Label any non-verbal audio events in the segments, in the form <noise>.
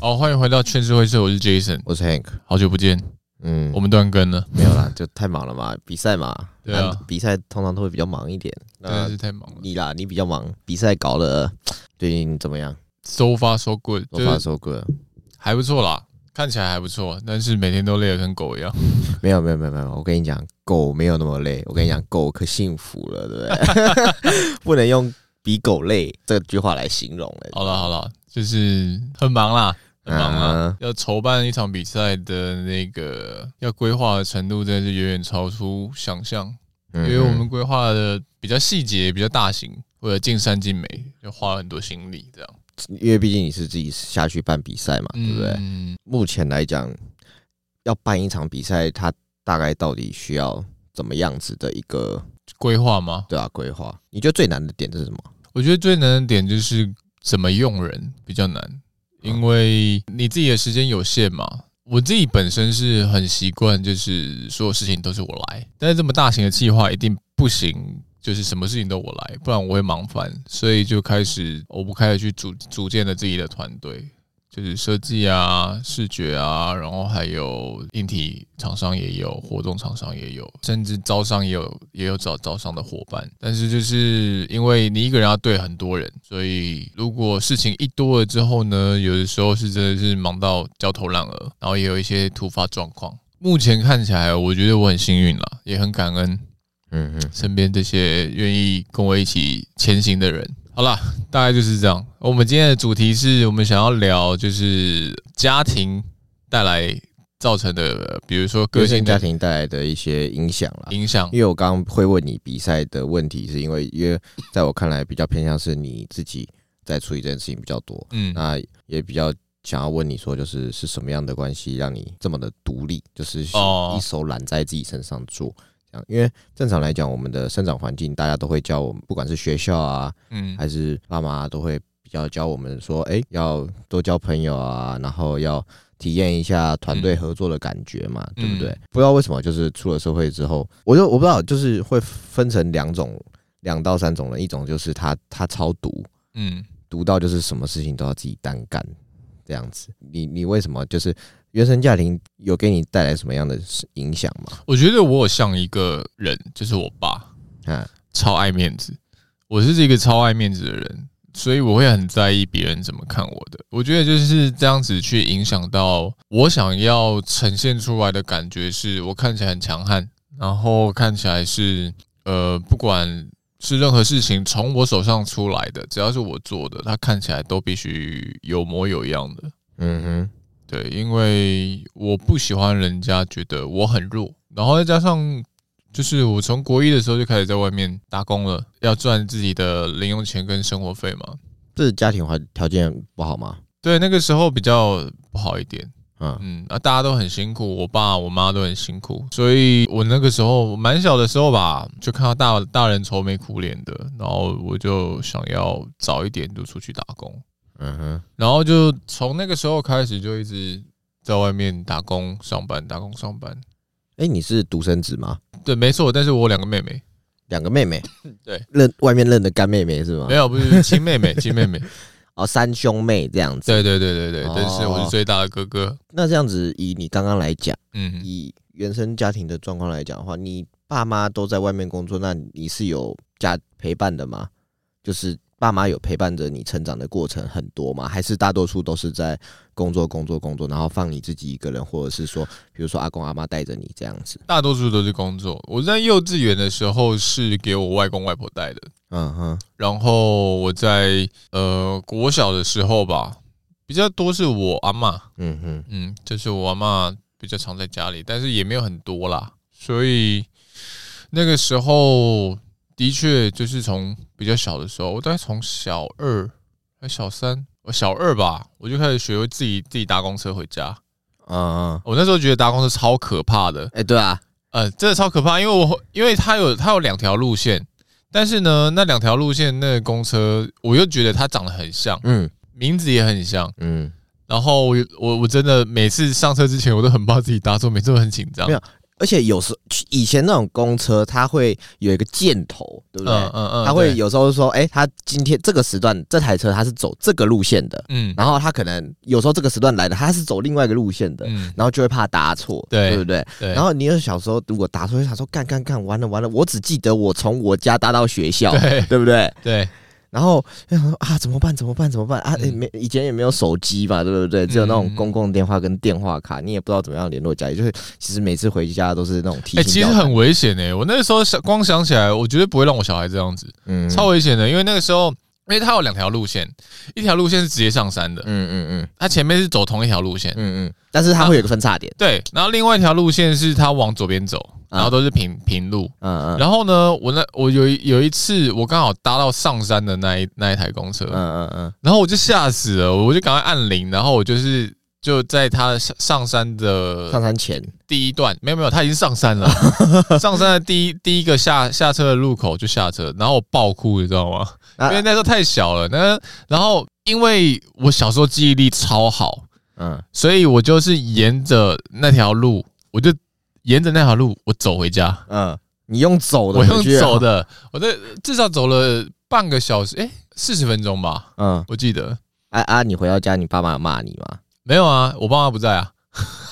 好，欢迎回到劝世会社，我是 Jason，我是 Hank，好久不见，嗯，我们断更了，没有啦，就太忙了嘛，<laughs> 比赛嘛，对啊，比赛通常都会比较忙一点，真的是太忙了。你啦，你比较忙，比赛搞得最近怎么样？So far so good，so far so good，还不错啦，看起来还不错，但是每天都累得跟狗一样。没有没有没有没有，我跟你讲，狗没有那么累，我跟你讲，狗可幸福了，对不对？不能用比狗累这句话来形容了。好了好了，就是很忙啦。很忙啊！嗯、要筹办一场比赛的那个要规划的程度，真的是远远超出想象。因为我们规划的比较细节、比较大型，为了尽善尽美，就花了很多心力。这样，因为毕竟你是自己下去办比赛嘛，对不对？嗯、目前来讲，要办一场比赛，它大概到底需要怎么样子的一个规划吗？对啊，规划。你觉得最难的点是什么？我觉得最难的点就是怎么用人比较难。因为你自己的时间有限嘛，我自己本身是很习惯，就是所有事情都是我来。但是这么大型的计划一定不行，就是什么事情都我来，不然我会忙翻。所以就开始，我不开始去组组建了自己的团队。就是设计啊、视觉啊，然后还有硬体厂商也有，活动厂商也有，甚至招商也有，也有找招商的伙伴。但是就是因为你一个人要对很多人，所以如果事情一多了之后呢，有的时候是真的是忙到焦头烂额，然后也有一些突发状况。目前看起来，我觉得我很幸运啦，也很感恩，嗯嗯，身边这些愿意跟我一起前行的人。好啦，大概就是这样。我们今天的主题是我们想要聊，就是家庭带来造成的，比如说个性家庭带来的一些影响啦。影响，因为我刚刚会问你比赛的问题，是因为因为在我看来比较偏向是你自己在处理这件事情比较多。嗯，那也比较想要问你说，就是是什么样的关系让你这么的独立，就是一手揽在自己身上做。因为正常来讲，我们的生长环境，大家都会教我们，不管是学校啊，嗯，还是爸妈，都会比较教我们说，哎，要多交朋友啊，然后要体验一下团队合作的感觉嘛，对不对？不知道为什么，就是出了社会之后，我就我不知道，就是会分成两种，两到三种人，一种就是他他超毒，嗯，毒到就是什么事情都要自己单干这样子。你你为什么就是？原生家庭有给你带来什么样的影响吗？我觉得我有像一个人，就是我爸，嗯，超爱面子。我是一个超爱面子的人，所以我会很在意别人怎么看我的。我觉得就是这样子去影响到我想要呈现出来的感觉，是我看起来很强悍，然后看起来是呃，不管是任何事情从我手上出来的，只要是我做的，它看起来都必须有模有样的。嗯哼。对，因为我不喜欢人家觉得我很弱，然后再加上就是我从国一的时候就开始在外面打工了，要赚自己的零用钱跟生活费嘛。这是家庭环条件不好吗？对，那个时候比较不好一点。嗯嗯，啊，大家都很辛苦，我爸我妈都很辛苦，所以我那个时候蛮小的时候吧，就看到大大人愁眉苦脸的，然后我就想要早一点就出去打工。嗯哼，然后就从那个时候开始，就一直在外面打工上班，打工上班。哎，你是独生子吗？对，没错，但是我有两个妹妹，两个妹妹，<laughs> 对，认外面认的干妹妹是吗？没有，不是亲妹妹，亲妹妹。<laughs> 哦，三兄妹这样子。对对对对对，但是我是最大的哥哥。那这样子，以你刚刚来讲，嗯，以原生家庭的状况来讲的话，你爸妈都在外面工作，那你是有家陪伴的吗？就是。爸妈有陪伴着你成长的过程很多吗？还是大多数都是在工作、工作、工作，然后放你自己一个人，或者是说，比如说阿公阿妈带着你这样子？大多数都是工作。我在幼稚园的时候是给我外公外婆带的，嗯哼。然后我在呃国小的时候吧，比较多是我阿妈，嗯哼，嗯，就是我阿妈比较常在家里，但是也没有很多啦。所以那个时候。的确，就是从比较小的时候，我大概从小二还小三，我小二吧，我就开始学会自己自己搭公车回家。嗯嗯，我那时候觉得搭公车超可怕的。哎，对啊，呃，真的超可怕，因为我因为它有它有两条路线，但是呢，那两条路线那个公车，我又觉得它长得很像，嗯，名字也很像，嗯，然后我我我真的每次上车之前，我都很怕自己搭错，每次都很紧张。没有。而且有时以前那种公车，它会有一个箭头，对不对？嗯嗯嗯。它会有时候说，哎，他今天这个时段这台车它是走这个路线的，嗯。然后他可能有时候这个时段来的，他是走另外一个路线的，嗯。然后就会怕搭错，对不对？对。然后你有小时候如果搭错，就想说干干干，完了完了，我只记得我从我家搭到学校，对对不对？对。然后说啊，怎么办？怎么办？怎么办？啊，没以前也没有手机吧，对不对？只有那种公共电话跟电话卡，你也不知道怎么样联络家里。就是其实每次回家都是那种提醒。哎，其实很危险哎！我那个时候想，光想起来，我绝对不会让我小孩这样子，嗯，超危险的。因为那个时候，因为它有两条路线，一条路线是直接上山的，嗯嗯嗯，它前面是走同一条路线，嗯嗯，但是它会有个分叉点，对。然后另外一条路线是它往左边走。然后都是平平路，嗯嗯，然后呢，我那我有有一次，我刚好搭到上山的那一那一台公车，嗯嗯嗯，然后我就吓死了，我就赶快按铃，然后我就是就在他上上山的上山前第一段，没有没有，他已经上山了，<laughs> 上山的第一第一个下下车的路口就下车，然后我爆哭，你知道吗？因为那时候太小了，那然后因为我小时候记忆力超好，嗯，所以我就是沿着那条路，我就。沿着那条路，我走回家。嗯，你用走的，我用走的，我这至少走了半个小时，哎，四十分钟吧。嗯，我记得。啊啊，你回到家，你爸妈有骂你吗？没有啊，我爸妈不在啊。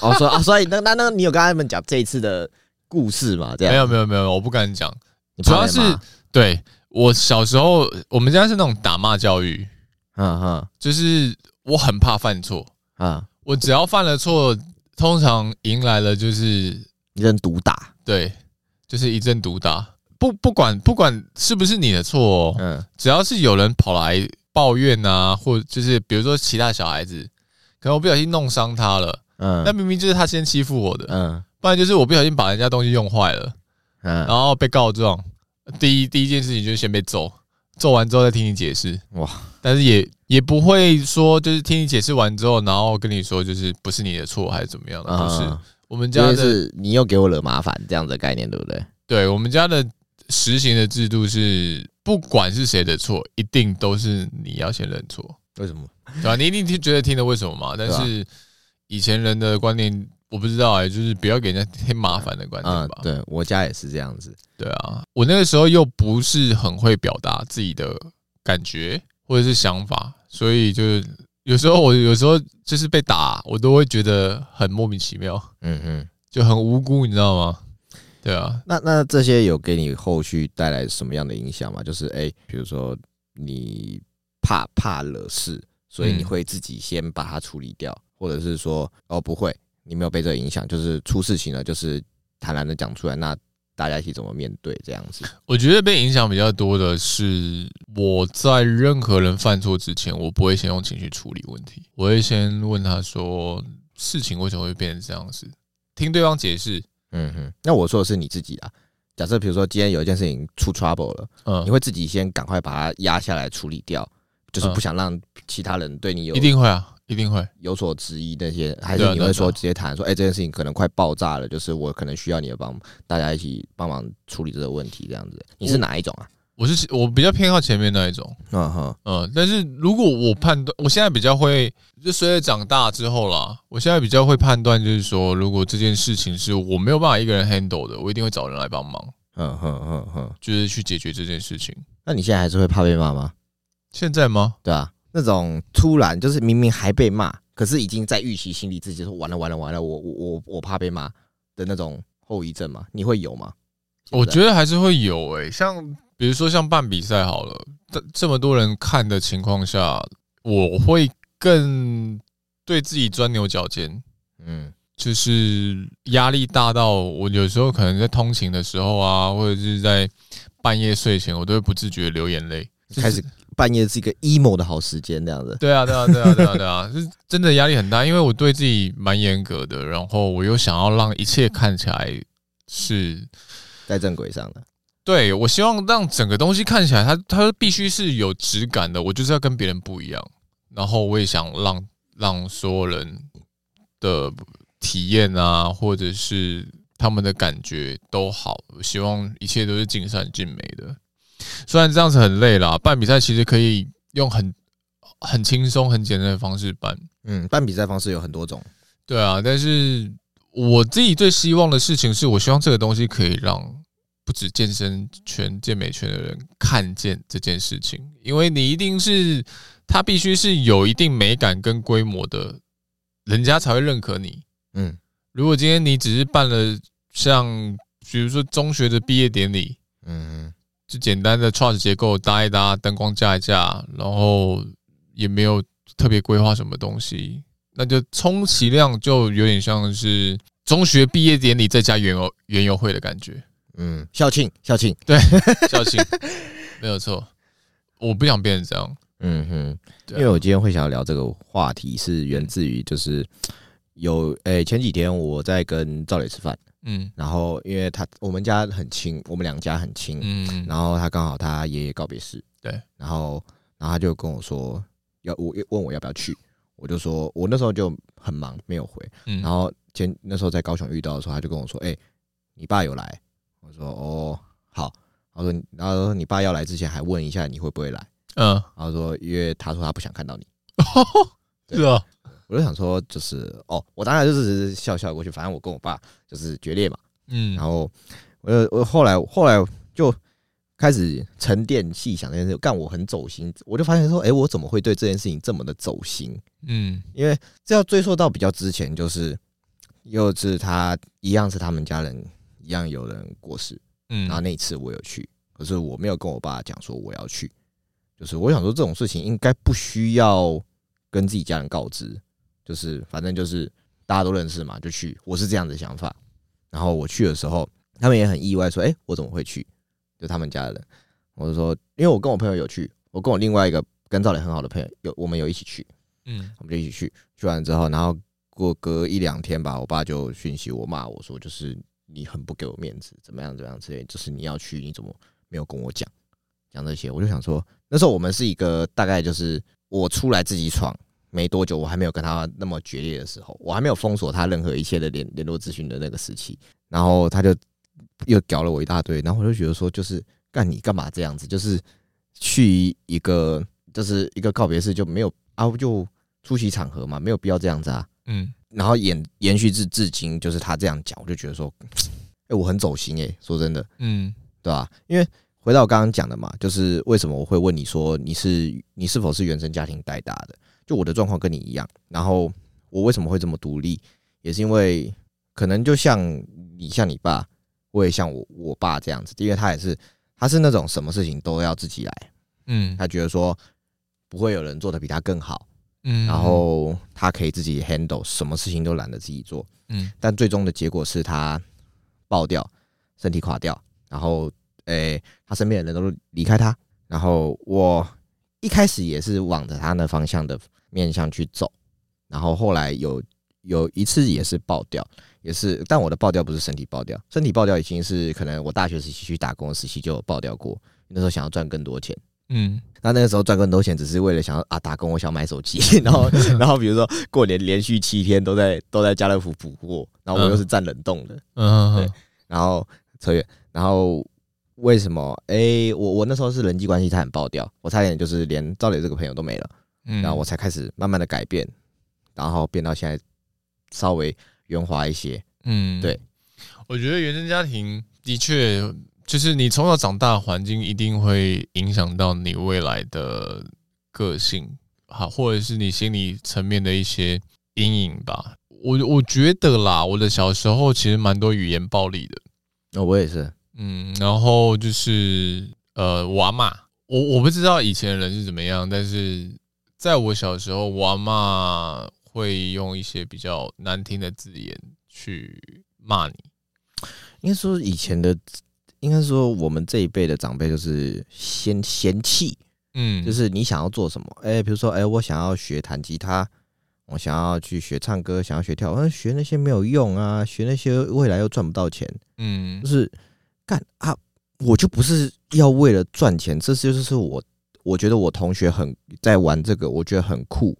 哦，所以啊，所以那那那你有跟他们讲这一次的故事吗？这样？没有没有没有，我不敢讲。主要是对我小时候，我们家是那种打骂教育。嗯哼，就是我很怕犯错。啊，我只要犯了错，通常迎来了就是。一阵毒打，对，就是一阵毒打。不不管不管是不是你的错，哦，嗯，只要是有人跑来抱怨啊，或就是比如说其他小孩子，可能我不小心弄伤他了，嗯，那明明就是他先欺负我的，嗯，不然就是我不小心把人家东西用坏了，嗯，然后被告状，第一第一件事情就是先被揍，揍完之后再听你解释，哇，但是也也不会说就是听你解释完之后，然后跟你说就是不是你的错还是怎么样的，不是。嗯我们家的是你又给我惹麻烦这样的概念，对不对？对，我们家的实行的制度是，不管是谁的错，一定都是你要先认错。为什么？对吧？你一定听觉得听的为什么嘛？但是以前人的观念我不知道哎、欸，就是不要给人家添麻烦的观念吧。嗯、对我家也是这样子。对啊，我那个时候又不是很会表达自己的感觉或者是想法，所以就是。有时候我有时候就是被打，我都会觉得很莫名其妙，嗯嗯，就很无辜，你知道吗？对啊，那那这些有给你后续带来什么样的影响吗？就是哎，比如说你怕怕惹事，所以你会自己先把它处理掉，或者是说哦不会，你没有被这个影响，就是出事情了，就是坦然的讲出来，那。大家一起怎么面对这样子？我觉得被影响比较多的是，我在任何人犯错之前，我不会先用情绪处理问题，我会先问他说，事情为什么会变成这样子，听对方解释。嗯哼，那我说的是你自己啊。假设比如说今天有一件事情出 trouble 了，嗯，你会自己先赶快把它压下来处理掉，就是不想让其他人对你有，一定会啊。一定会有所质疑，那些还是你会说直接谈说，哎，这件事情可能快爆炸了，就是我可能需要你的帮，大家一起帮忙处理这个问题，这样子。你是哪一种啊？我是我比较偏好前面那一种，嗯哼，嗯。但是如果我判断，我现在比较会，就随着长大之后啦，我现在比较会判断，就是说，如果这件事情是我没有办法一个人 handle 的，我一定会找人来帮忙，嗯哼哼哼，就是去解决这件事情。那你现在还是会怕被骂吗？现在吗？对啊。那种突然就是明明还被骂，可是已经在预期心里自己说完了完了完了，我我我我怕被骂的那种后遗症吗？你会有吗？我觉得还是会有诶、欸，像比如说像办比赛好了，这这么多人看的情况下，我会更对自己钻牛角尖，嗯，就是压力大到我有时候可能在通勤的时候啊，或者是在半夜睡前，我都会不自觉流眼泪，开始。半夜是一个 emo 的好时间，这样子。对啊，对啊，对啊，对啊，对啊，<laughs> 是真的压力很大，因为我对自己蛮严格的，然后我又想要让一切看起来是在正轨上的。对，我希望让整个东西看起来它，它它必须是有质感的，我就是要跟别人不一样。然后我也想让让所有人的体验啊，或者是他们的感觉都好。我希望一切都是尽善尽美的。虽然这样子很累啦，办比赛其实可以用很很轻松、很简单的方式办。嗯，办比赛方式有很多种。对啊，但是我自己最希望的事情是，我希望这个东西可以让不止健身圈、健美圈的人看见这件事情，因为你一定是他必须是有一定美感跟规模的，人家才会认可你。嗯，如果今天你只是办了像比如说中学的毕业典礼，嗯，就简单的 truss 结构搭一搭，灯光架一架，然后也没有特别规划什么东西，那就充其量就有点像是中学毕业典礼再加园游园游会的感觉。嗯，校庆 <laughs> 校庆，对，校庆没有错。我不想变成这样。嗯哼，因为我今天会想要聊这个话题，是源自于就是有诶、欸、前几天我在跟赵磊吃饭，嗯，然后因为他我们家很亲，我们两家很亲，嗯，然后他刚好他爷爷告别式，对，然后然后他就跟我说要我问我要不要去，我就说我那时候就很忙没有回，嗯，然后前那时候在高雄遇到的时候，他就跟我说，哎、欸，你爸有来，我说哦好，他说然后说你爸要来之前还问一下你会不会来。嗯，然后说，因为他说他不想看到你，<laughs> 是啊，我就想说，就是哦，我当然就是笑笑过去，反正我跟我爸就是决裂嘛，嗯，然后我我后来后来就开始沉淀细想这件事，干我很走心，我就发现说，哎，我怎么会对这件事情这么的走心？嗯，因为这要追溯到比较之前，就是又是他一样是他们家人一样有人过世，嗯，然后那一次我有去，可是我没有跟我爸讲说我要去。就是我想说，这种事情应该不需要跟自己家人告知，就是反正就是大家都认识嘛，就去。我是这样的想法。然后我去的时候，他们也很意外，说：“哎，我怎么会去？”就他们家的人，我就说：“因为我跟我朋友有去，我跟我另外一个跟赵磊很好的朋友有，我们有一起去。嗯，我们就一起去。去完之后，然后过隔一两天吧，我爸就讯息我骂我说：“就是你很不给我面子，怎么样怎么样之类，就是你要去，你怎么没有跟我讲？”讲这些，我就想说，那时候我们是一个大概就是我出来自己闯没多久，我还没有跟他那么决裂的时候，我还没有封锁他任何一切的联联络资讯的那个时期，然后他就又搞了我一大堆，然后我就觉得说，就是干你干嘛这样子？就是去一个就是一个告别式就没有啊，就出席场合嘛，没有必要这样子啊。嗯，然后延延续至至今，就是他这样讲，我就觉得说，哎，我很走心哎、欸，说真的，嗯，对吧？因为。回到我刚刚讲的嘛，就是为什么我会问你说你是你是否是原生家庭带大的？就我的状况跟你一样，然后我为什么会这么独立，也是因为可能就像你像你爸，我也像我我爸这样子，因为他也是他是那种什么事情都要自己来，嗯，他觉得说不会有人做的比他更好，嗯，然后他可以自己 handle 什么事情都懒得自己做，嗯，但最终的结果是他爆掉，身体垮掉，然后。诶、欸，他身边的人都离开他，然后我一开始也是往着他那方向的面向去走，然后后来有有一次也是爆掉，也是，但我的爆掉不是身体爆掉，身体爆掉已经是可能我大学时期去打工的时期就有爆掉过，那时候想要赚更多钱，嗯，那那个时候赚更多钱只是为了想要啊打工，我想买手机，<laughs> 然后 <laughs> 然后比如说过年连续七天都在都在家乐福补货，然后我又是站冷冻的，嗯，对，然后扯远，然后。为什么？哎、欸，我我那时候是人际关系差点爆掉，我差点就是连赵磊这个朋友都没了，嗯，然后我才开始慢慢的改变，然后变到现在稍微圆滑一些，嗯，对，我觉得原生家庭的确就是你从小长大的环境一定会影响到你未来的个性，好，或者是你心理层面的一些阴影吧。我我觉得啦，我的小时候其实蛮多语言暴力的，哦，我也是。嗯，然后就是呃，我阿嬷，我我不知道以前的人是怎么样，但是在我小时候，我阿嬷会用一些比较难听的字眼去骂你。应该说以前的，应该说我们这一辈的长辈就是嫌嫌弃，嗯，就是你想要做什么，哎，比如说，哎，我想要学弹吉他，我想要去学唱歌，想要学跳舞，学那些没有用啊，学那些未来又赚不到钱，嗯，就是。干啊！我就不是要为了赚钱，这就是我我觉得我同学很在玩这个，我觉得很酷，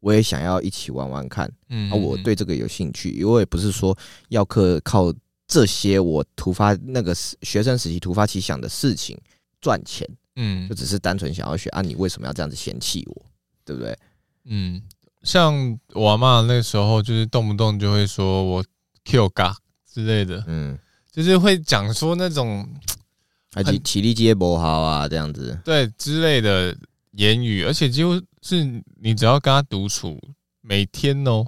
我也想要一起玩玩看。嗯，啊，我对这个有兴趣，因为我也不是说要靠靠这些我突发那个学生时期突发奇想的事情赚钱。嗯，就只是单纯想要学啊，你为什么要这样子嫌弃我？对不对？嗯，像我阿嬷那时候就是动不动就会说我 Q 嘎之类的，嗯，就是会讲说那种而且体力接不好啊这样子，对之类的言语，而且几乎是你只要跟他独处，每天哦，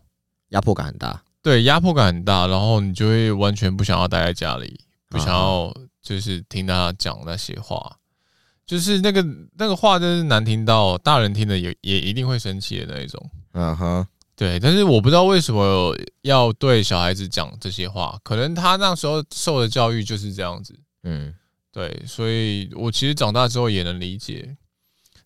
压迫感很大，对，压迫感很大，然后你就会完全不想要待在家里，不想要就是听他讲那些话。就是那个那个话，真是难听到大人听的也也一定会生气的那一种。嗯哼，对。但是我不知道为什么要对小孩子讲这些话，可能他那时候受的教育就是这样子。嗯，对。所以我其实长大之后也能理解，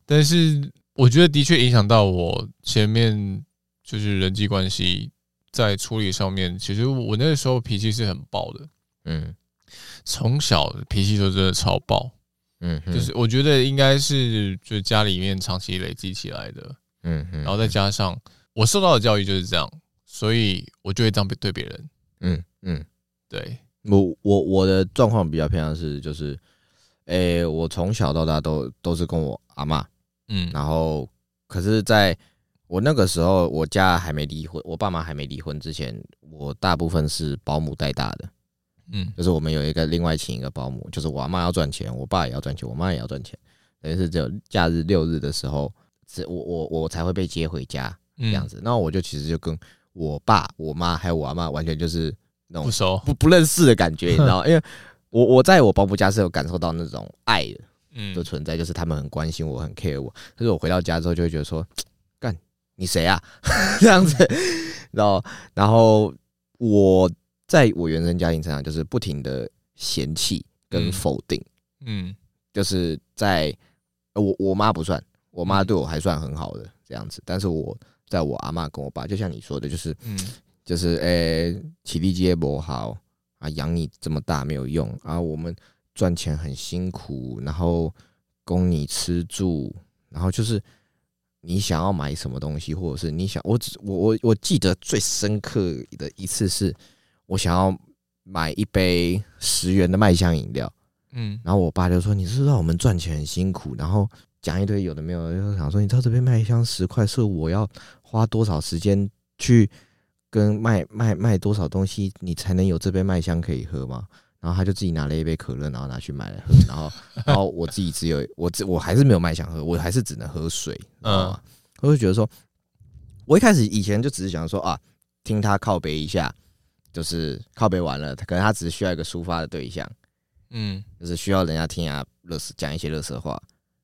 但是我觉得的确影响到我前面就是人际关系在处理上面。其实我那个时候脾气是很暴的。嗯，从小脾气就真的超暴。嗯，就是我觉得应该是就家里面长期累积起来的，嗯，然后再加上我受到的教育就是这样，所以我就会这样对别人，嗯嗯，对我我我的状况比较偏向是就是，诶，我从小到大都都是跟我阿妈，嗯，然后可是在我那个时候，我家还没离婚，我爸妈还没离婚之前，我大部分是保姆带大的。嗯，就是我们有一个另外请一个保姆，就是我阿妈要赚钱，我爸也要赚钱，我妈也要赚钱，等于是只有假日六日的时候，是我我我才会被接回家这样子。那我就其实就跟我爸、我妈还有我阿妈完全就是那种不熟、不不认识的感觉，你知道？<laughs> 因为我我在我保姆家是有感受到那种爱的，嗯，的存在，就是他们很关心我，很 care 我。可是我回到家之后就会觉得说，干你谁啊？<laughs> 这样子，然后然后我。在我原生家庭身上，就是不停的嫌弃跟否定，嗯，就是在我我妈不算，我妈对我还算很好的这样子，但是我在我阿妈跟我爸，就像你说的，就是，嗯，就是诶，体力机也不好啊，养你这么大没有用啊，我们赚钱很辛苦，然后供你吃住，然后就是你想要买什么东西，或者是你想，我只我我我记得最深刻的一次是。我想要买一杯十元的麦香饮料，嗯，然后我爸就说：“你知道我们赚钱很辛苦。”然后讲一堆有的没有的，就想说：“你知道这杯麦香十块是我要花多少时间去跟卖卖卖多少东西，你才能有这杯麦香可以喝吗？”然后他就自己拿了一杯可乐，然后拿去买来喝。然后，<laughs> 然后我自己只有我我还是没有麦香喝，我还是只能喝水。嗯，我就觉得说，我一开始以前就只是想说啊，听他靠背一下。就是靠背完了，他可能他只是需要一个抒发的对象，嗯，就是需要人家听啊，乐死讲一些乐色话，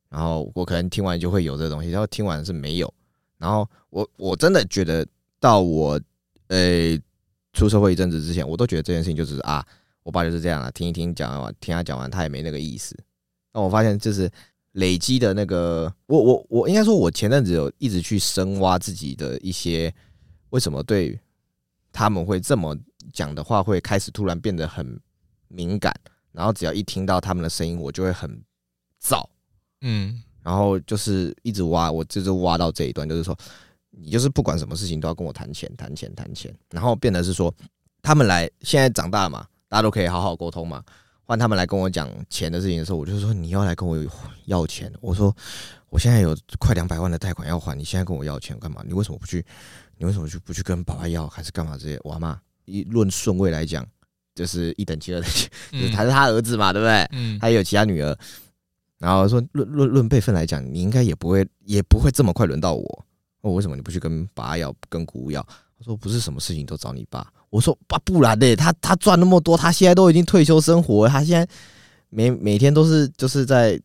然后我可能听完就会有这东西，然后听完是没有，然后我我真的觉得到我呃、出社会一阵子之前，我都觉得这件事情就是啊，我爸就是这样啊，听一听讲完，听他讲完，他也没那个意思。那我发现就是累积的那个，我我我应该说，我前阵子有一直去深挖自己的一些为什么对他们会这么。讲的话会开始突然变得很敏感，然后只要一听到他们的声音，我就会很燥，嗯，然后就是一直挖，我就是挖到这一段，就是说你就是不管什么事情都要跟我谈钱，谈钱，谈钱，然后变得是说他们来现在长大了嘛，大家都可以好好沟通嘛，换他们来跟我讲钱的事情的时候，我就说你要来跟我要钱，我说我现在有快两百万的贷款要还，你现在跟我要钱干嘛？你为什么不去？你为什么去不去跟爸爸要，还是干嘛这些？我阿嬷。一论顺位来讲，就是一等级二等亲，就是他是他儿子嘛，对不对？嗯，他也有其他女儿。然后说论论论辈分来讲，你应该也不会也不会这么快轮到我。我为什么你不去跟爸要，跟姑姑要？他说不是什么事情都找你爸。我说爸，不然的，他他赚那么多，他现在都已经退休生活，他现在每每天都是就是在知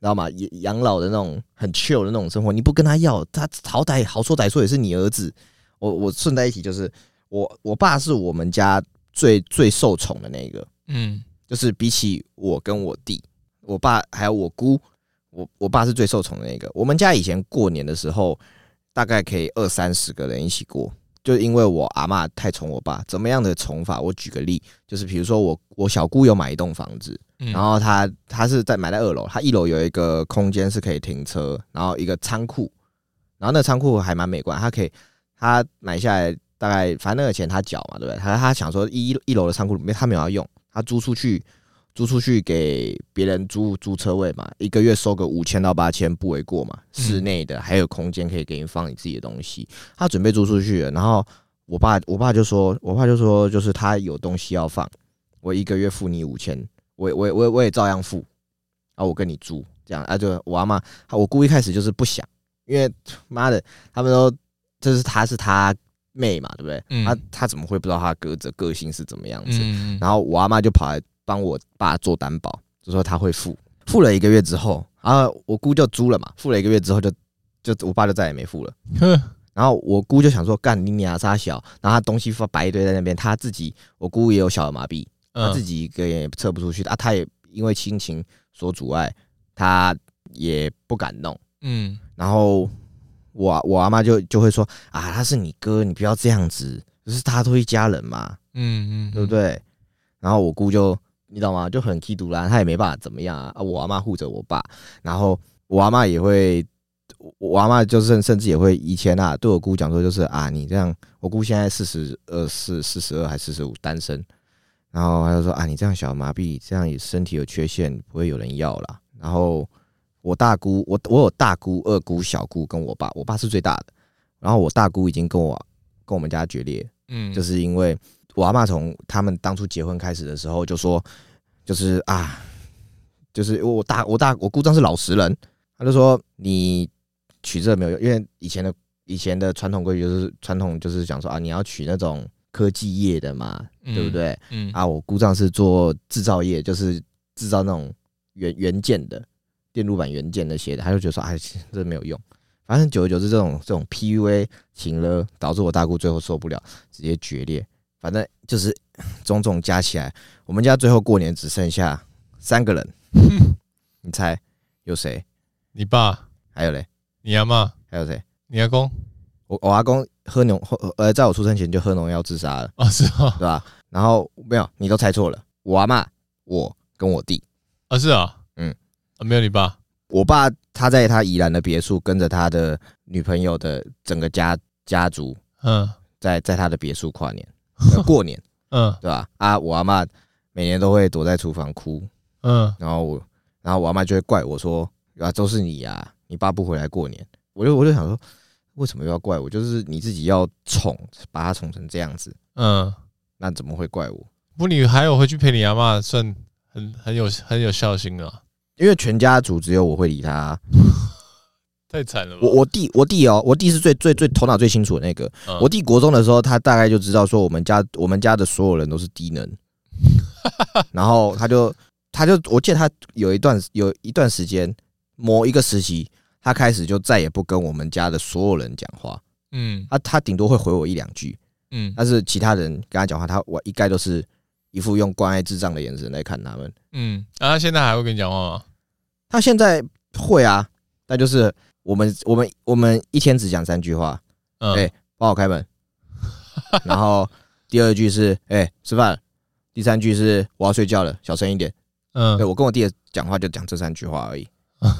道吗？养老的那种很 chill 的那种生活。你不跟他要，他好歹好说歹说也是你儿子。我我顺带一提就是。我我爸是我们家最最受宠的那个，嗯，就是比起我跟我弟，我爸还有我姑，我我爸是最受宠的那个。我们家以前过年的时候，大概可以二三十个人一起过，就因为我阿妈太宠我爸。怎么样的宠法？我举个例，就是比如说我我小姑有买一栋房子，然后他他是在买在二楼，他一楼有一个空间是可以停车，然后一个仓库，然后那仓库还蛮美观，他可以他买下来。大概反正那个钱他缴嘛，对不对？他他想说一一楼的仓库里面他没有要用，他租出去租出去给别人租租车位嘛，一个月收个五千到八千不为过嘛。室内的还有空间可以给你放你自己的东西。他准备租出去了，然后我爸我爸就说，我爸就说就是他有东西要放，我一个月付你五千，我我我我也照样付，啊，我跟你租这样啊，就我阿妈，我姑一开始就是不想，因为妈的，他们说这是他是他妹嘛，对不对？嗯、他他怎么会不知道他哥的个性是怎么样子？嗯、然后我阿妈就跑来。帮我爸做担保，就说他会付，付了一个月之后，然后我姑就租了嘛，付了一个月之后就就我爸就再也没付了。然后我姑就想说，干你娘杀小，然后他东西放摆一堆在那边，他自己我姑也有小儿麻痹，他自己一个人也撤不出去啊，他也因为亲情所阻碍，他也不敢弄。嗯，然后我我阿妈就就会说啊，他是你哥，你不要这样子，就是他都一家人嘛。嗯嗯，对不对？然后我姑就。你知道吗？就很气独烂，他也没办法怎么样啊！啊我阿妈护着我爸，然后我阿妈也会，我阿妈就是甚至也会以前啊，对我姑讲说，就是啊，你这样，我姑现在四十二、四四十二还四十五单身，然后他就说啊，你这样小麻痹，这样也身体有缺陷，不会有人要啦。然后我大姑，我我有大姑、二姑、小姑跟我爸，我爸是最大的，然后我大姑已经跟我跟我们家决裂，嗯，就是因为。我阿嬷从他们当初结婚开始的时候就说，就是啊，就是我大我大我姑丈是老实人，他就说你娶这没有用，因为以前的以前的传统规矩就是传统就是讲说啊，你要娶那种科技业的嘛，对不对？嗯啊，我姑丈是做制造业，就是制造那种元元件的电路板元件那些的，他就觉得说哎，这没有用。反正久而久之，这种这种 PUA 情了导致我大姑最后受不了，直接决裂。反正就是 <laughs> 种种加起来，我们家最后过年只剩下三个人。<laughs> 你猜有谁？你爸？还有嘞？你阿妈？还有谁？你阿公？我我阿公喝农呃，在我出生前就喝农药自杀了。哦，是啊，对吧？然后没有，你都猜错了。我阿妈，我跟我弟。啊，是啊，嗯，啊没有你爸。我爸他在他宜兰的别墅，跟着他的女朋友的整个家家族，嗯，在在他的别墅跨年。过年，<laughs> 嗯，对吧？啊，我阿妈每年都会躲在厨房哭，嗯，然后我，然后我阿妈就会怪我说，啊，都是你啊，你爸不回来过年，我就我就想说，为什么又要怪我？就是你自己要宠，把他宠成这样子，嗯，那怎么会怪我？不，你还有回去陪你阿妈，算很很有很有孝心了，因为全家族只有我会理他。太惨了！我我弟我弟哦，我弟是最最最头脑最清楚的那个。嗯、我弟国中的时候，他大概就知道说我们家我们家的所有人都是低能，<laughs> 然后他就他就我记得他有一段有一段时间，某一个时期，他开始就再也不跟我们家的所有人讲话。嗯，他他顶多会回我一两句。嗯，但是其他人跟他讲话，他我一概都是一副用关爱智障的眼神来看他们。嗯，那他现在还会跟你讲话吗？他现在会啊，但就是。我们我们我们一天只讲三句话，嗯，哎，帮我开门。<laughs> 然后第二句是哎吃饭，第三句是我要睡觉了，小声一点。嗯，对，我跟我弟讲话就讲这三句话而已。嗯，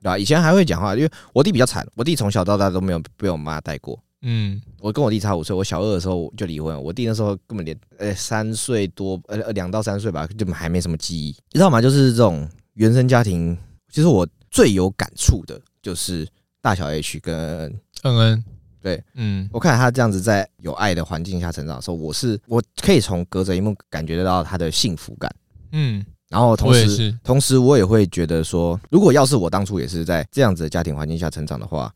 对吧？以前还会讲话，因为我弟比较惨，我弟从小到大都没有被我妈带过。嗯，我跟我弟差五岁，我小二的时候就离婚，我弟那时候根本连呃三岁多呃两到三岁吧，就还没什么记忆，你知道吗？就是这种原生家庭，其实我最有感触的。就是大小 H 跟恩恩，对，嗯，我看他这样子在有爱的环境下成长的时候，我是我可以从隔着一幕感觉得到他的幸福感，嗯，然后同时同时我也会觉得说，如果要是。我当初也是在这样子的家庭环境下成长的话，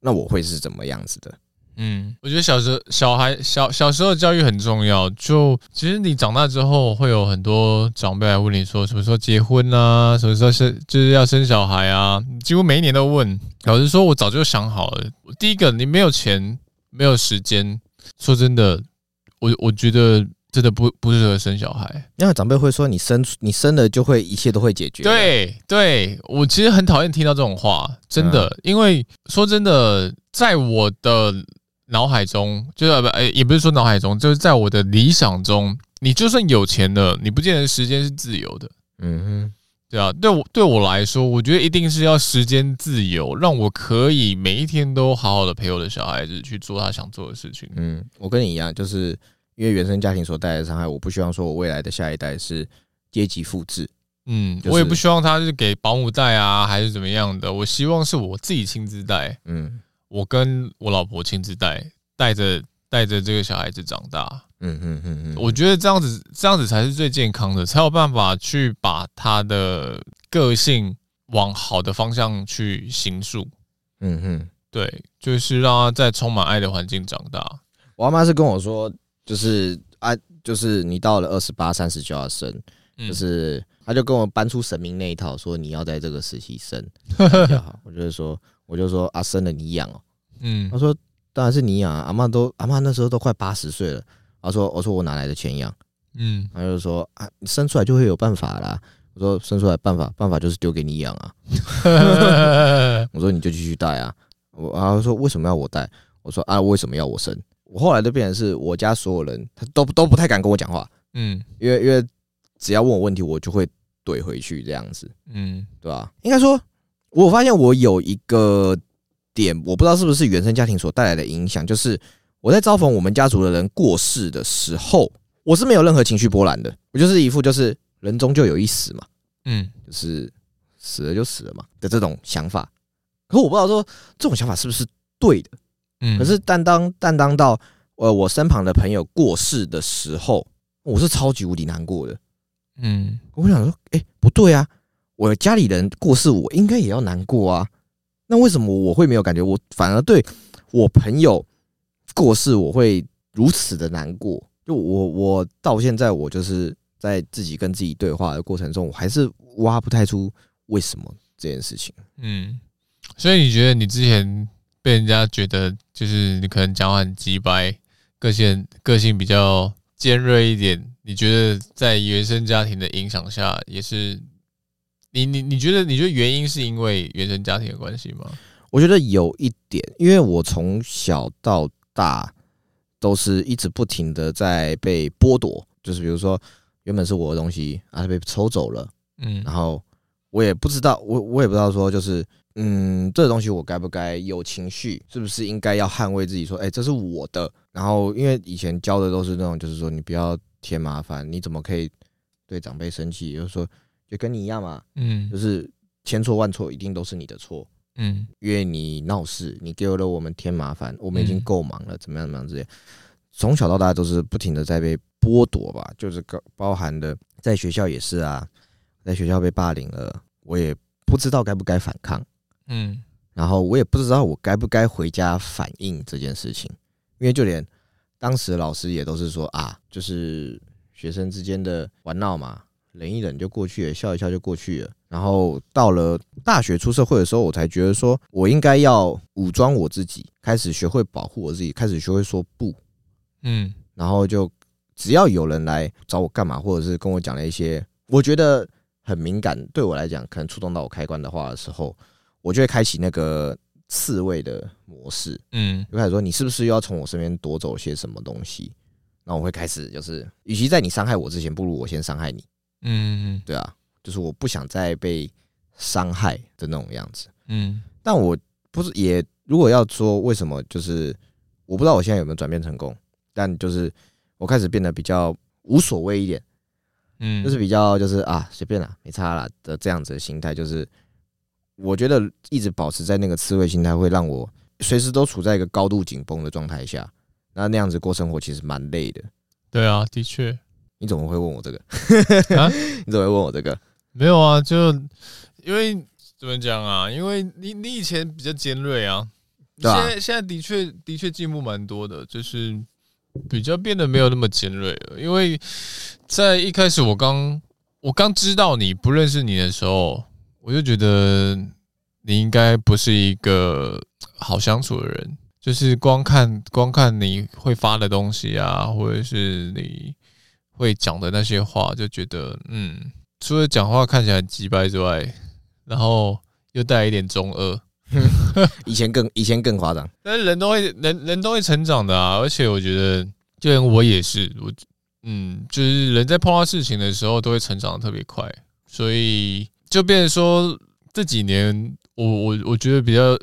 那我会是怎么样子的？嗯，我觉得小时候小孩小小时候的教育很重要。就其实你长大之后，会有很多长辈来问你说，什么时候结婚啊？什么时候生就是要生小孩啊？几乎每一年都问。老实说，我早就想好了。第一个，你没有钱，没有时间。说真的，我我觉得真的不不适合生小孩。因为长辈会说，你生你生了就会一切都会解决。对对，我其实很讨厌听到这种话，真的。因为说真的，在我的脑海中就是不，哎，也不是说脑海中，就是在我的理想中，你就算有钱了，你不见得时间是自由的。嗯哼，对啊，对我对我来说，我觉得一定是要时间自由，让我可以每一天都好好的陪我的小孩子去做他想做的事情。嗯，我跟你一样，就是因为原生家庭所带来的伤害，我不希望说我未来的下一代是阶级复制。嗯，就是、我也不希望他是给保姆带啊，还是怎么样的。我希望是我自己亲自带。嗯，我跟我老婆亲自带，带着带着这个小孩子长大。嗯嗯嗯嗯，我觉得这样子这样子才是最健康的，才有办法去把他的个性往好的方向去形塑。嗯哼，对，就是让他在充满爱的环境长大。我阿妈是跟我说，就是啊，就是你到了二十八、三十就要生，就是。他就跟我搬出神明那一套，说你要在这个时期生 <laughs> 比较好。我就是说，我就说啊，生了你养哦。嗯，他说当然是你养啊，阿妈都阿妈那时候都快八十岁了。他说，我说我哪来的钱养？嗯，他就说啊，你生出来就会有办法啦。我说生出来办法办法就是丢给你养啊。<laughs> 我说你就继续带啊。我然后说为什么要我带？我说啊，为什么要我生？我后来就变成是我家所有人他都都不太敢跟我讲话。嗯，因为因为。只要问我问题，我就会怼回去这样子，嗯，对吧？应该说，我发现我有一个点，我不知道是不是原生家庭所带来的影响，就是我在遭逢我们家族的人过世的时候，我是没有任何情绪波澜的，我就是一副就是人终究有一死嘛，嗯，就是死了就死了嘛的这种想法。可我不知道说这种想法是不是对的，嗯，可是但当但当到呃我身旁的朋友过世的时候，我是超级无敌难过的。嗯，我想说，哎，不对啊，我家里人过世，我应该也要难过啊。那为什么我会没有感觉？我反而对我朋友过世，我会如此的难过。就我，我到现在，我就是在自己跟自己对话的过程中，我还是挖不太出为什么这件事情。嗯，所以你觉得你之前被人家觉得就是你可能讲话很直白，个性个性比较尖锐一点？你觉得在原生家庭的影响下，也是你你你觉得你觉得原因是因为原生家庭的关系吗？我觉得有一点，因为我从小到大都是一直不停的在被剥夺，就是比如说原本是我的东西啊被抽走了，嗯，然后我也不知道，我我也不知道说就是嗯，这个东西我该不该有情绪，是不是应该要捍卫自己说，哎，这是我的。然后因为以前教的都是那种，就是说你不要。添麻烦，你怎么可以对长辈生气？就是说，就跟你一样嘛，嗯，就是千错万错，一定都是你的错，嗯，因为你闹事，你给了我们添麻烦，我们已经够忙了，怎么样怎么样之类。从小到大都是不停的在被剥夺吧，就是包包含的，在学校也是啊，在学校被霸凌了，我也不知道该不该反抗，嗯，然后我也不知道我该不该回家反映这件事情，因为就连。当时老师也都是说啊，就是学生之间的玩闹嘛，忍一忍就过去了，笑一笑就过去了。然后到了大学出社会的时候，我才觉得说我应该要武装我自己，开始学会保护我自己，开始学会说不。嗯，然后就只要有人来找我干嘛，或者是跟我讲了一些我觉得很敏感，对我来讲可能触动到我开关的话的时候，我就会开启那个。刺猬的模式，嗯，就开始说你是不是又要从我身边夺走些什么东西？那我会开始就是，与其在你伤害我之前，不如我先伤害你。嗯，对啊，就是我不想再被伤害的那种样子。嗯，但我不是也，如果要说为什么，就是我不知道我现在有没有转变成功，但就是我开始变得比较无所谓一点，嗯，就是比较就是啊随便啦，没差啦的这样子的心态，就是。我觉得一直保持在那个刺猬心态，会让我随时都处在一个高度紧绷的状态下。那那样子过生活其实蛮累的。对啊，的确。你怎么会问我这个？啊？<laughs> 你怎么会问我这个？没有啊，就因为怎么讲啊？因为你你以前比较尖锐啊，现在现在的确的确进步蛮多的，就是比较变得没有那么尖锐了。因为在一开始我刚我刚知道你不认识你的时候。我就觉得你应该不是一个好相处的人，就是光看光看你会发的东西啊，或者是你会讲的那些话，就觉得嗯，除了讲话看起来很鸡掰之外，然后又带一点中二。<laughs> 以前更以前更夸张，但是人都会人人都会成长的啊，而且我觉得就连我也是，我嗯，就是人在碰到事情的时候都会成长的特别快，所以。就变成说这几年我，我我我觉得比较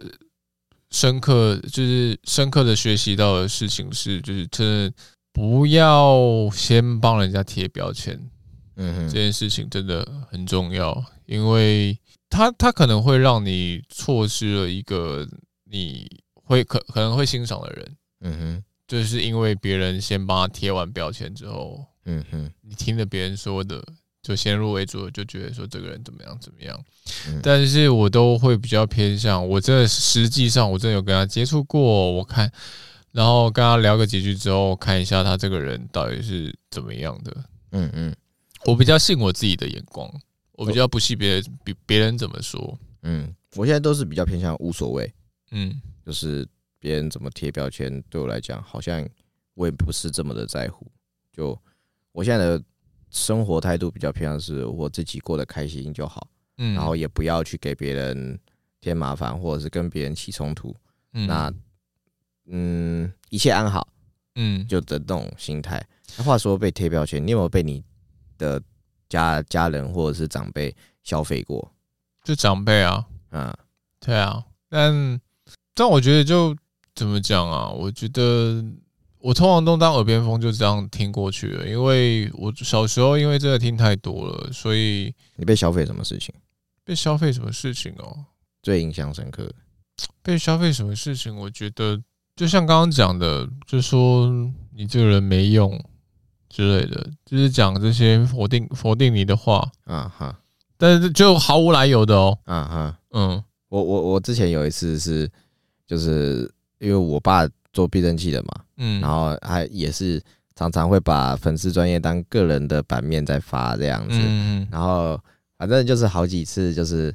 深刻，就是深刻的学习到的事情是，就是真的不要先帮人家贴标签，嗯哼，这件事情真的很重要，因为他他可能会让你错失了一个你会可可能会欣赏的人，嗯哼，就是因为别人先帮他贴完标签之后，嗯哼，你听了别人说的。就先入为主，就觉得说这个人怎么样怎么样，嗯、但是我都会比较偏向，我真的实际上我真的有跟他接触过，我看，然后跟他聊个几句之后，看一下他这个人到底是怎么样的，嗯嗯，我比较信我自己的眼光，我比较不信别人别别人怎么说，嗯，我现在都是比较偏向无所谓，嗯，就是别人怎么贴标签，对我来讲好像我也不是这么的在乎，就我现在的。生活态度比较偏向是我自己过得开心就好，嗯，然后也不要去给别人添麻烦，或者是跟别人起冲突，嗯，那嗯，一切安好，嗯，就的那种心态。那话说被贴标签，你有没有被你的家家人或者是长辈消费过？就长辈啊，嗯，对啊，但但我觉得就怎么讲啊？我觉得。我通常都当耳边风，就这样听过去了。因为我小时候因为真的听太多了，所以你被消费什么事情？被消费什么事情哦？最印象深刻。被消费什么事情？我觉得就像刚刚讲的，就说你这个人没用之类的，就是讲这些否定否定你的话啊哈。但是就毫无来由的哦啊哈嗯，我我我之前有一次是就是因为我爸。做避震器的嘛，嗯，然后还也是常常会把粉丝专业当个人的版面在发这样子，嗯，然后反正就是好几次，就是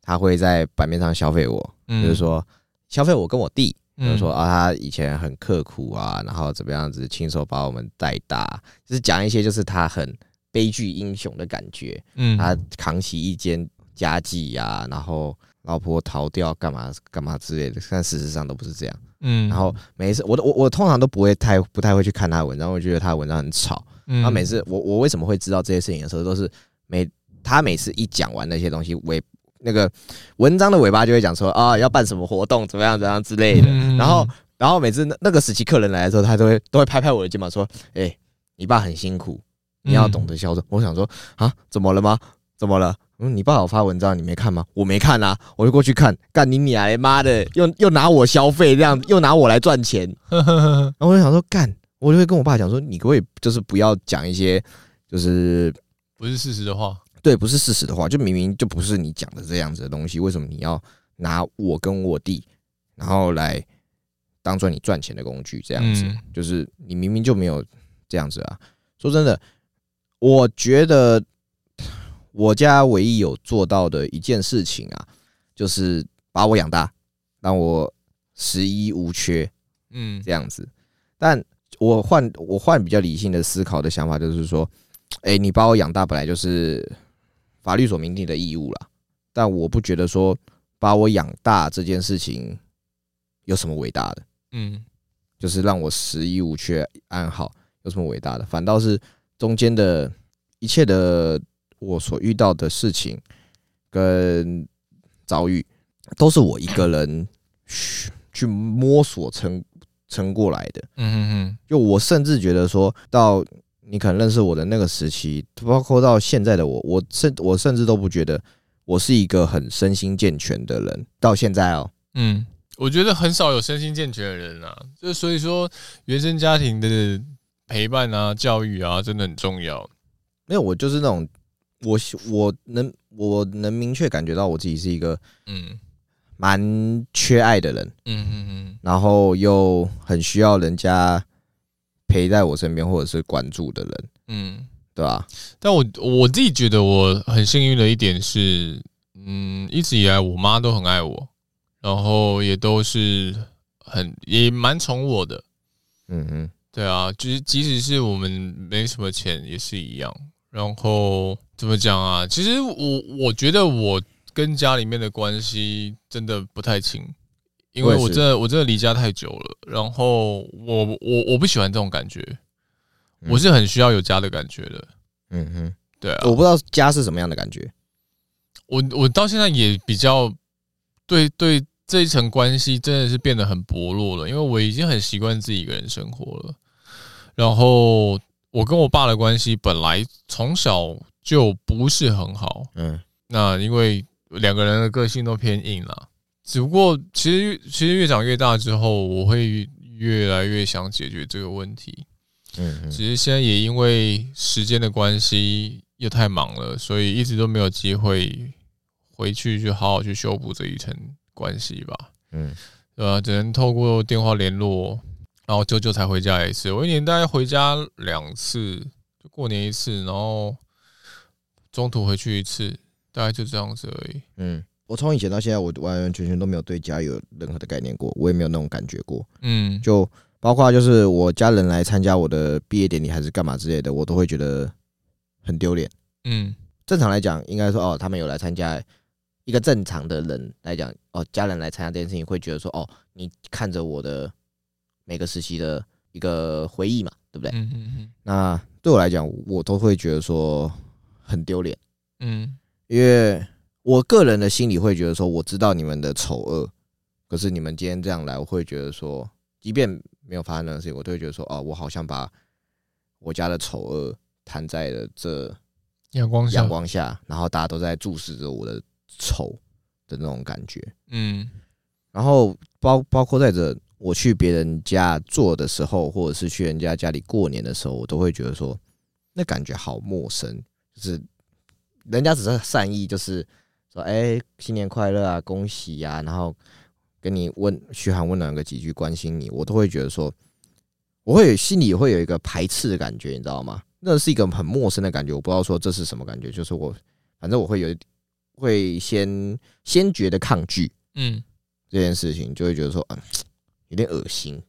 他会在版面上消费我，就是说消费我跟我弟，就是说啊，他以前很刻苦啊，然后怎么样子亲手把我们带大，就是讲一些就是他很悲剧英雄的感觉，嗯，他扛起一间家计呀，然后老婆逃掉干嘛干嘛之类的，但事实上都不是这样。嗯，然后每一次我都我我通常都不会太不太会去看他的文章，我觉得他的文章很吵。嗯，然后每次我我为什么会知道这些事情的时候，都是每他每次一讲完那些东西尾那个文章的尾巴就会讲说啊要办什么活动怎么样怎么样之类的。然后然后每次那那个时期客人来的时候，他都会都会拍拍我的肩膀说，哎，你爸很辛苦，你要懂得孝顺。我想说啊，怎么了吗？怎么了？嗯，你爸有发文章，你没看吗？我没看啊，我就过去看，干你娘妈的，又又拿我消费这样，又拿我来赚钱。<laughs> 然后我就想说，干，我就会跟我爸讲说，你可不可以就是不要讲一些就是不是事实的话？对，不是事实的话，就明明就不是你讲的这样子的东西，为什么你要拿我跟我弟，然后来当做你赚钱的工具？这样子，就是你明明就没有这样子啊。说真的，我觉得。我家唯一有做到的一件事情啊，就是把我养大，让我十一无缺，嗯，这样子。但我换我换比较理性的思考的想法，就是说，哎，你把我养大本来就是法律所明定的义务啦。但我不觉得说把我养大这件事情有什么伟大的，嗯，就是让我食衣无缺安好有什么伟大的？反倒是中间的一切的。我所遇到的事情跟遭遇，都是我一个人去摸索成成过来的。嗯嗯嗯。就我甚至觉得说，到你可能认识我的那个时期，包括到现在的我，我甚我甚至都不觉得我是一个很身心健全的人。到现在哦，嗯，我觉得很少有身心健全的人啊。就所以说，原生家庭的陪伴啊、教育啊，真的很重要。没有，我就是那种。我我能我能明确感觉到我自己是一个嗯蛮缺爱的人，嗯嗯嗯，然后又很需要人家陪在我身边或者是关注的人，嗯，对吧？但我我自己觉得我很幸运的一点是，嗯，一直以来我妈都很爱我，然后也都是很也蛮宠我的，嗯嗯，对啊，就是即使是我们没什么钱也是一样。然后怎么讲啊？其实我我觉得我跟家里面的关系真的不太亲，因为我真的我真的离家太久了。然后我我我不喜欢这种感觉，我是很需要有家的感觉的。嗯哼，对啊，我不知道家是什么样的感觉。我我到现在也比较对对这一层关系真的是变得很薄弱了，因为我已经很习惯自己一个人生活了。然后。我跟我爸的关系本来从小就不是很好，嗯，那因为两个人的个性都偏硬了，只不过其实其实越长越大之后，我会越来越想解决这个问题，嗯，只是现在也因为时间的关系又太忙了，所以一直都没有机会回去去好好去修补这一层关系吧，嗯，对吧？只能透过电话联络。然后舅舅才回家一次，我一年大概回家两次，就过年一次，然后中途回去一次，大概就这样子而已。嗯，我从以前到现在，我完完全全都没有对家有任何的概念过，我也没有那种感觉过。嗯，就包括就是我家人来参加我的毕业典礼还是干嘛之类的，我都会觉得很丢脸。嗯，正常来讲，应该说哦，他们有来参加，一个正常的人来讲，哦，家人来参加这件事情，会觉得说哦，你看着我的。每个时期的一个回忆嘛，对不对？嗯嗯嗯。那对我来讲，我都会觉得说很丢脸。嗯，因为我个人的心里会觉得说，我知道你们的丑恶，可是你们今天这样来，我会觉得说，即便没有发生那个事情，我都会觉得说，哦，我好像把我家的丑恶摊在了这阳光阳光下，然后大家都在注视着我的丑的那种感觉。嗯，然后包包括在这。我去别人家做的时候，或者是去人家家里过年的时候，我都会觉得说，那感觉好陌生。就是人家只是善意，就是说，哎，新年快乐啊，恭喜呀，然后跟你问嘘寒问暖个几句，关心你，我都会觉得说，我会心里会有一个排斥的感觉，你知道吗？那是一个很陌生的感觉，我不知道说这是什么感觉，就是我反正我会有会先先觉得抗拒，嗯，这件事情就会觉得说，嗯。有点恶心，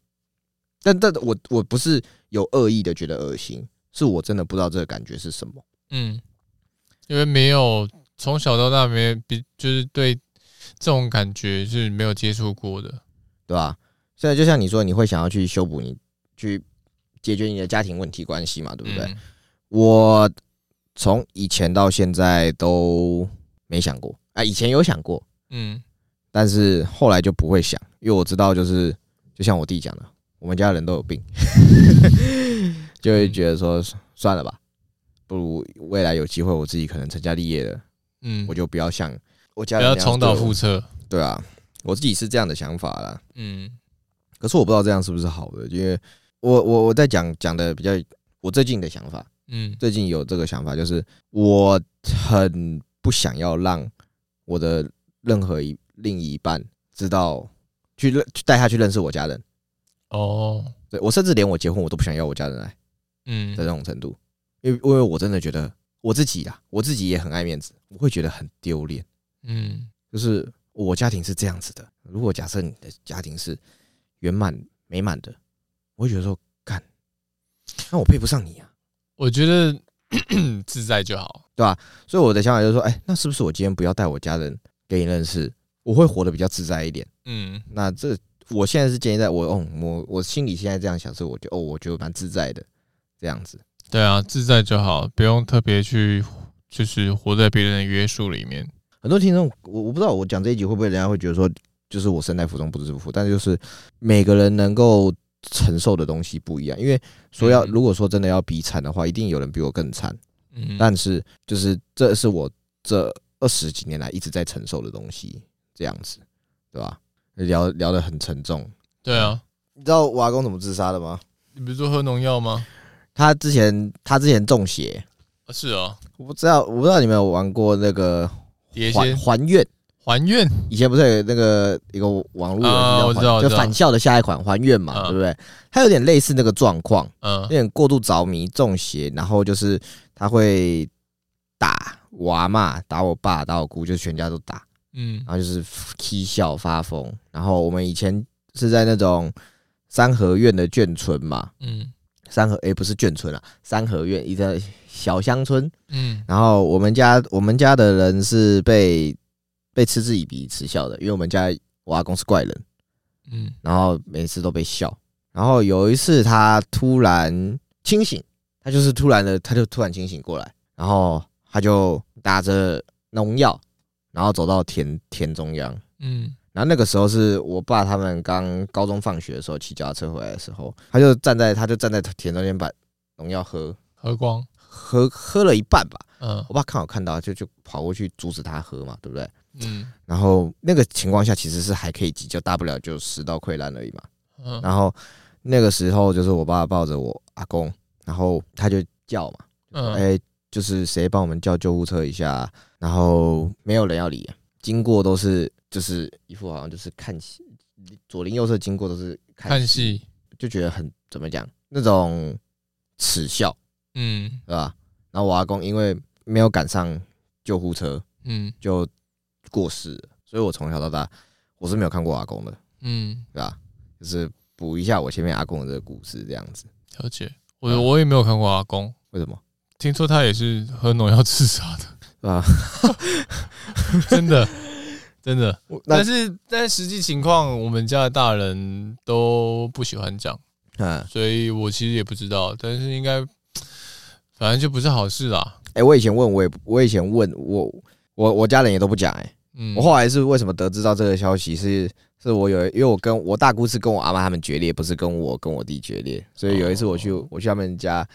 但但我我不是有恶意的觉得恶心，是我真的不知道这个感觉是什么。嗯，因为没有从小到大没比就是对这种感觉是没有接触过的，对吧？现在就像你说，你会想要去修补你去解决你的家庭问题关系嘛，对不对？嗯、我从以前到现在都没想过啊，以前有想过，嗯，但是后来就不会想，因为我知道就是。就像我弟讲的，我们家人都有病，<laughs> 就会觉得说算了吧，不如未来有机会我自己可能成家立业了，嗯，我就不要像我家人不要重蹈覆辙，对啊，我自己是这样的想法啦，嗯，可是我不知道这样是不是好的，因为我我我在讲讲的比较我最近的想法，嗯，最近有这个想法，就是我很不想要让我的任何一另一半知道。去认去带他去认识我家人，哦，对，我甚至连我结婚我都不想要我家人来，嗯，的那种程度，因为因为我真的觉得我自己啊，我自己也很爱面子，我会觉得很丢脸，嗯，就是我家庭是这样子的，如果假设你的家庭是圆满美满的，我会觉得说干，那我配不上你啊，我觉得 <coughs> 自在就好，对吧？所以我的想法就是说，哎，那是不是我今天不要带我家人给你认识？我会活得比较自在一点，嗯，那这我现在是建议在我，哦，我我心里现在这样想，所以我就哦，我觉得蛮自在的，这样子。对啊，自在就好，不用特别去，就是活在别人的约束里面。很多听众，我我不知道我讲这一集会不会人家会觉得说，就是我身在福中不知福，但是就是每个人能够承受的东西不一样，因为说要如果说真的要比惨的话，一定有人比我更惨，嗯，但是就是这是我这二十几年来一直在承受的东西。这样子，对吧？聊聊得很沉重。对啊，你知道我阿公怎么自杀的吗？你不是说喝农药吗？他之前他之前中邪。是啊，我不知道，我不知道你们有玩过那个还还愿？还愿？以前不是有那个一个网络啊，我知道，就返校的下一款还愿嘛，对不对？他有点类似那个状况，嗯，有点过度着迷中邪，然后就是他会打娃嘛，打我爸，打我姑，就是全家都打。嗯，然后就是嬉笑发疯，然后我们以前是在那种三合院的眷村嘛，嗯，三合诶、欸、不是眷村啊，三合院一个小乡村，嗯，然后我们家我们家的人是被被嗤之以鼻耻笑的，因为我们家我阿公是怪人，嗯，然后每次都被笑，然后有一次他突然清醒，他就是突然的他就突然清醒过来，然后他就打着农药。然后走到田田中央，嗯，然后那个时候是我爸他们刚高中放学的时候骑脚踏车回来的时候，他就站在他就站在田中间把农药喝喝光，喝喝了一半吧。嗯，我爸看我看到就就跑过去阻止他喝嘛，对不对？嗯，然后那个情况下其实是还可以急救，大不了就食道溃烂而已嘛。嗯，然后那个时候就是我爸抱着我阿公，然后他就叫嘛，嗯，哎，就是谁帮我们叫救护车一下？然后没有人要理，经过都是就是一副好像就是看戏，左邻右舍经过都是看戏，就觉得很怎么讲那种耻笑，嗯，对吧？然后我阿公因为没有赶上救护车，嗯，就过世了。所以我从小到大我是没有看过阿公的，嗯，对吧？就是补一下我前面阿公的这个故事，这样子。了解，我我也没有看过阿公，为什么？听说他也是喝农药自杀的，啊，<laughs> 真的真的。但是但实际情况，我们家的大人都不喜欢讲，嗯，所以我其实也不知道，但是应该。反正就不是好事啦。哎，我以前问，我也我以前问我我我家人也都不讲。哎，我后来是为什么得知到这个消息？是是我有，因为我跟我大姑是跟我阿妈他们决裂，不是跟我跟我弟决裂。所以有一次我去我去他们家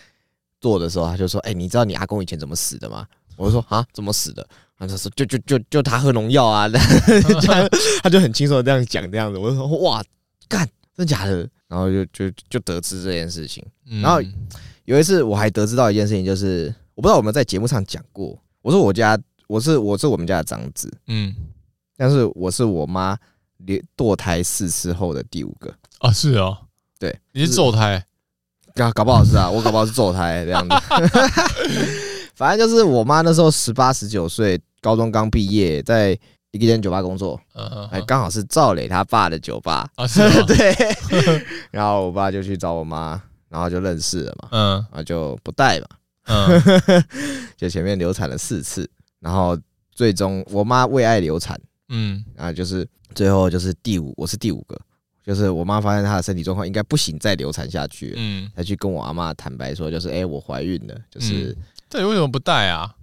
做的时候，他就说：“哎，你知道你阿公以前怎么死的吗？”我就说：“啊，怎么死的？”他就说：“就就就就他喝农药啊。<laughs> <laughs> ”他就很轻松的这样讲这样子。我就说：“哇，干，真假的？”然后就就就得知这件事情，然后。有一次我还得知到一件事情，就是我不知道我们在节目上讲过。我说我家我是我是我们家的长子，嗯，但是我是我妈堕胎四次后的第五个啊，是哦，对，你是堕胎，搞搞不好是啊，我搞不好是堕胎这样子。<laughs> 反正就是我妈那时候十八十九岁，高中刚毕业，在一间酒吧工作，还刚好是赵磊他爸的酒吧。啊，<laughs> 对，然后我爸就去找我妈。然后就认识了嘛，嗯，然后就不带嘛，嗯，<laughs> 就前面流产了四次，然后最终我妈为爱流产，嗯，然后就是最后就是第五，我是第五个，就是我妈发现她的身体状况应该不行，再流产下去，嗯，才去跟我阿妈坦白说，就是哎，我怀孕了，就是这你为什么不带啊？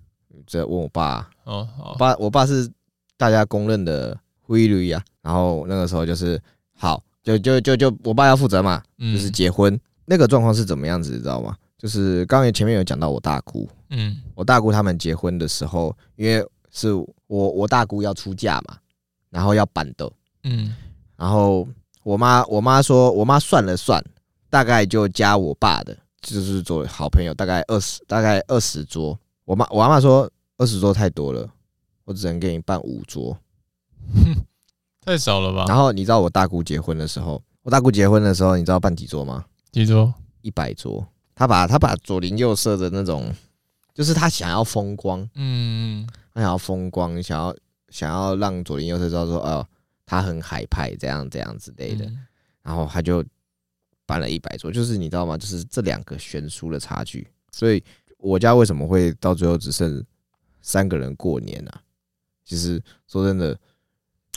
这问我爸，哦，我爸，我爸是大家公认的灰驴啊，然后那个时候就是好，就就就就我爸要负责嘛，就是结婚。那个状况是怎么样子，你知道吗？就是刚才前面有讲到我大姑，嗯，我大姑他们结婚的时候，因为是我我大姑要出嫁嘛，然后要办桌，嗯，然后我妈我妈说，我妈算了算，大概就加我爸的，就是做好朋友，大概二十大概二十桌。我妈我妈妈说二十桌太多了，我只能给你办五桌，<laughs> 太少了吧？然后你知道我大姑结婚的时候，我大姑结婚的时候，你知道办几桌吗？几桌？一百桌。他把他把左邻右舍的那种，就是他想要风光，嗯，他想要风光，想要想要让左邻右舍知道说，哦，他很海派，这样这样之类的。然后他就办了一百桌，就是你知道吗？就是这两个悬殊的差距。所以我家为什么会到最后只剩三个人过年呢？其实说真的，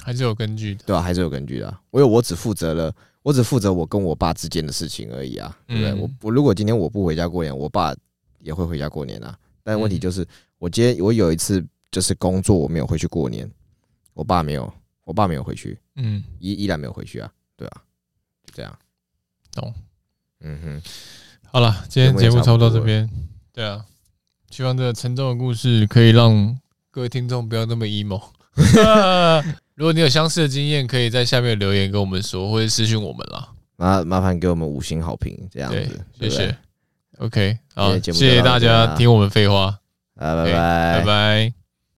还是有根据的，对吧？还是有根据的。因为，我只负责了。我只负责我跟我爸之间的事情而已啊，对不对？我我如果今天我不回家过年，我爸也会回家过年啊。但问题就是，我今天我有一次就是工作我没有回去过年，我爸没有，我爸没有回去，嗯，依依然没有回去啊，对啊，就这样，懂，嗯哼，好了，今天节目差不多到这边，对啊，希望这个沉重的故事可以让各位听众不要那么 emo。<laughs> 如果你有相似的经验，可以在下面留言跟我们说，或者私信我们啦。麻麻烦给我们五星好评，这样子，谢谢。OK，好，谢谢大家听我们废话，拜拜，拜拜。